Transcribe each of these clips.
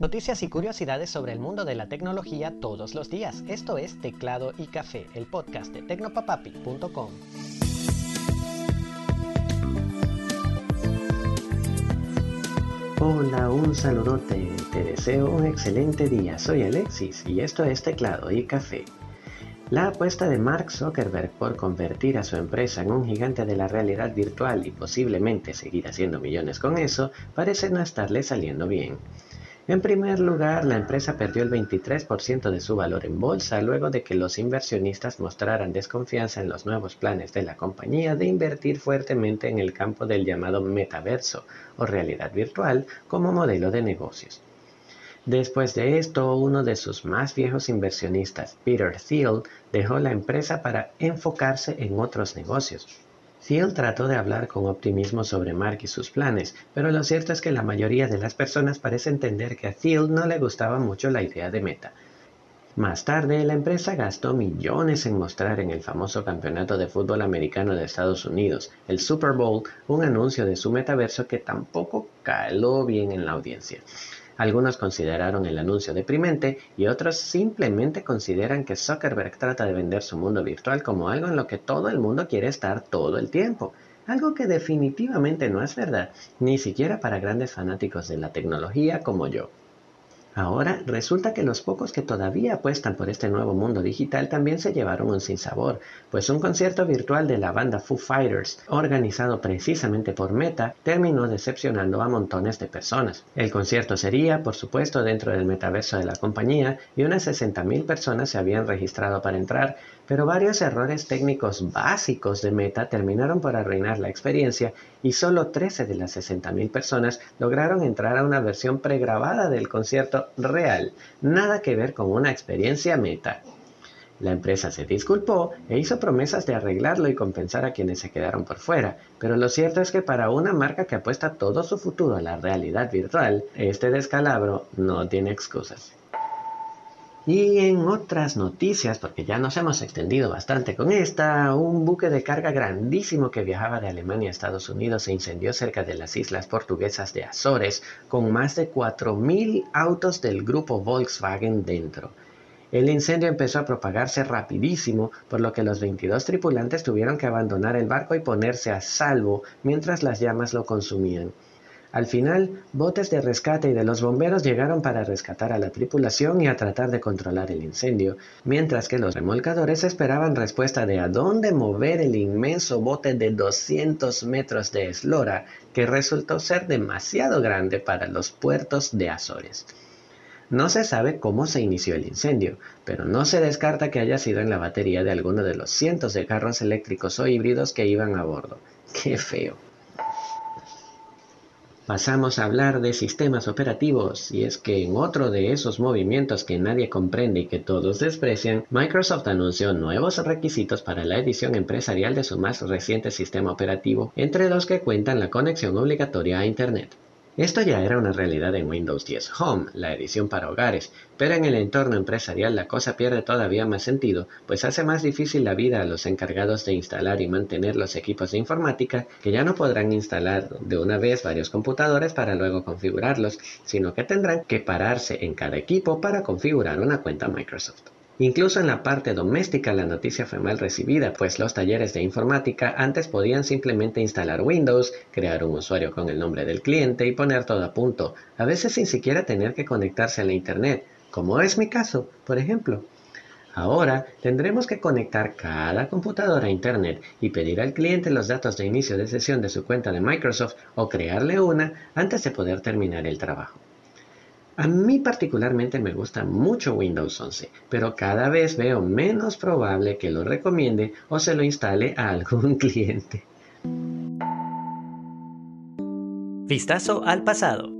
Noticias y curiosidades sobre el mundo de la tecnología todos los días. Esto es Teclado y Café, el podcast de tecnopapapi.com. Hola, un saludote. Te deseo un excelente día. Soy Alexis y esto es Teclado y Café. La apuesta de Mark Zuckerberg por convertir a su empresa en un gigante de la realidad virtual y posiblemente seguir haciendo millones con eso parece no estarle saliendo bien. En primer lugar, la empresa perdió el 23% de su valor en bolsa luego de que los inversionistas mostraran desconfianza en los nuevos planes de la compañía de invertir fuertemente en el campo del llamado metaverso o realidad virtual como modelo de negocios. Después de esto, uno de sus más viejos inversionistas, Peter Thiel, dejó la empresa para enfocarse en otros negocios. Thiel trató de hablar con optimismo sobre Mark y sus planes, pero lo cierto es que la mayoría de las personas parece entender que a Thiel no le gustaba mucho la idea de Meta. Más tarde, la empresa gastó millones en mostrar en el famoso campeonato de fútbol americano de Estados Unidos, el Super Bowl, un anuncio de su metaverso que tampoco caló bien en la audiencia. Algunos consideraron el anuncio deprimente y otros simplemente consideran que Zuckerberg trata de vender su mundo virtual como algo en lo que todo el mundo quiere estar todo el tiempo. Algo que definitivamente no es verdad, ni siquiera para grandes fanáticos de la tecnología como yo. Ahora resulta que los pocos que todavía apuestan por este nuevo mundo digital también se llevaron un sinsabor, pues un concierto virtual de la banda Foo Fighters, organizado precisamente por Meta, terminó decepcionando a montones de personas. El concierto sería, por supuesto, dentro del metaverso de la compañía y unas 60.000 personas se habían registrado para entrar, pero varios errores técnicos básicos de Meta terminaron por arruinar la experiencia y solo 13 de las 60.000 personas lograron entrar a una versión pregrabada del concierto real, nada que ver con una experiencia meta. La empresa se disculpó e hizo promesas de arreglarlo y compensar a quienes se quedaron por fuera, pero lo cierto es que para una marca que apuesta todo su futuro a la realidad virtual, este descalabro no tiene excusas. Y en otras noticias, porque ya nos hemos extendido bastante con esta, un buque de carga grandísimo que viajaba de Alemania a Estados Unidos se incendió cerca de las islas portuguesas de Azores con más de 4.000 autos del grupo Volkswagen dentro. El incendio empezó a propagarse rapidísimo, por lo que los 22 tripulantes tuvieron que abandonar el barco y ponerse a salvo mientras las llamas lo consumían. Al final, botes de rescate y de los bomberos llegaron para rescatar a la tripulación y a tratar de controlar el incendio, mientras que los remolcadores esperaban respuesta de a dónde mover el inmenso bote de 200 metros de eslora, que resultó ser demasiado grande para los puertos de Azores. No se sabe cómo se inició el incendio, pero no se descarta que haya sido en la batería de alguno de los cientos de carros eléctricos o híbridos que iban a bordo. ¡Qué feo! Pasamos a hablar de sistemas operativos, y es que en otro de esos movimientos que nadie comprende y que todos desprecian, Microsoft anunció nuevos requisitos para la edición empresarial de su más reciente sistema operativo, entre los que cuentan la conexión obligatoria a Internet. Esto ya era una realidad en Windows 10 Home, la edición para hogares, pero en el entorno empresarial la cosa pierde todavía más sentido, pues hace más difícil la vida a los encargados de instalar y mantener los equipos de informática, que ya no podrán instalar de una vez varios computadores para luego configurarlos, sino que tendrán que pararse en cada equipo para configurar una cuenta Microsoft. Incluso en la parte doméstica la noticia fue mal recibida, pues los talleres de informática antes podían simplemente instalar Windows, crear un usuario con el nombre del cliente y poner todo a punto, a veces sin siquiera tener que conectarse a la Internet, como es mi caso, por ejemplo. Ahora tendremos que conectar cada computadora a Internet y pedir al cliente los datos de inicio de sesión de su cuenta de Microsoft o crearle una antes de poder terminar el trabajo. A mí particularmente me gusta mucho Windows 11, pero cada vez veo menos probable que lo recomiende o se lo instale a algún cliente. Vistazo al pasado.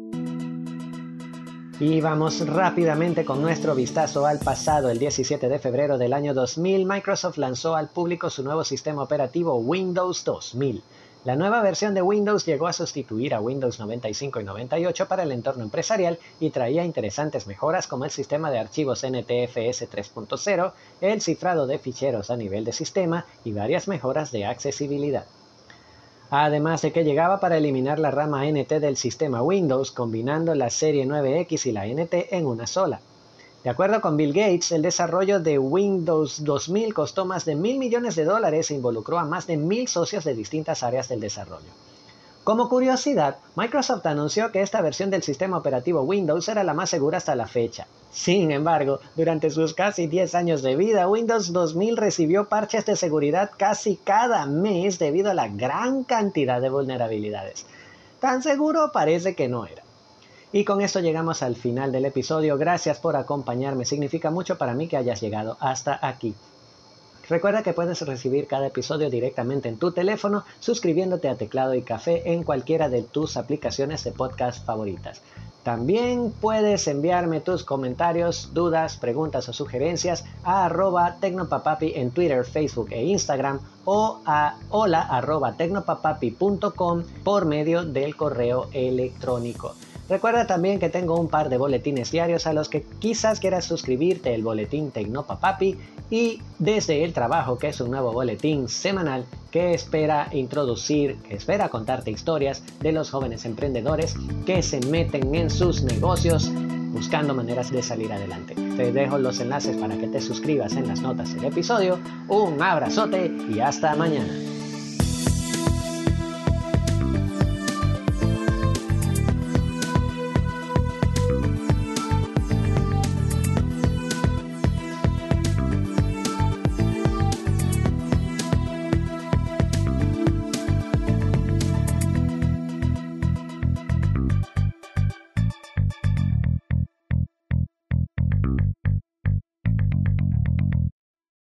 Y vamos rápidamente con nuestro vistazo al pasado. El 17 de febrero del año 2000, Microsoft lanzó al público su nuevo sistema operativo Windows 2000. La nueva versión de Windows llegó a sustituir a Windows 95 y 98 para el entorno empresarial y traía interesantes mejoras como el sistema de archivos NTFS 3.0, el cifrado de ficheros a nivel de sistema y varias mejoras de accesibilidad. Además de que llegaba para eliminar la rama NT del sistema Windows, combinando la serie 9X y la NT en una sola. De acuerdo con Bill Gates, el desarrollo de Windows 2000 costó más de mil millones de dólares e involucró a más de mil socios de distintas áreas del desarrollo. Como curiosidad, Microsoft anunció que esta versión del sistema operativo Windows era la más segura hasta la fecha. Sin embargo, durante sus casi 10 años de vida, Windows 2000 recibió parches de seguridad casi cada mes debido a la gran cantidad de vulnerabilidades. Tan seguro parece que no era. Y con esto llegamos al final del episodio. Gracias por acompañarme. Significa mucho para mí que hayas llegado hasta aquí. Recuerda que puedes recibir cada episodio directamente en tu teléfono suscribiéndote a Teclado y Café en cualquiera de tus aplicaciones de podcast favoritas. También puedes enviarme tus comentarios, dudas, preguntas o sugerencias a arroba tecnopapapi en Twitter, Facebook e Instagram o a hola arroba por medio del correo electrónico. Recuerda también que tengo un par de boletines diarios a los que quizás quieras suscribirte, el boletín Tecnopapapi y desde el trabajo, que es un nuevo boletín semanal que espera introducir, que espera contarte historias de los jóvenes emprendedores que se meten en sus negocios buscando maneras de salir adelante. Te dejo los enlaces para que te suscribas en las notas del episodio. Un abrazote y hasta mañana.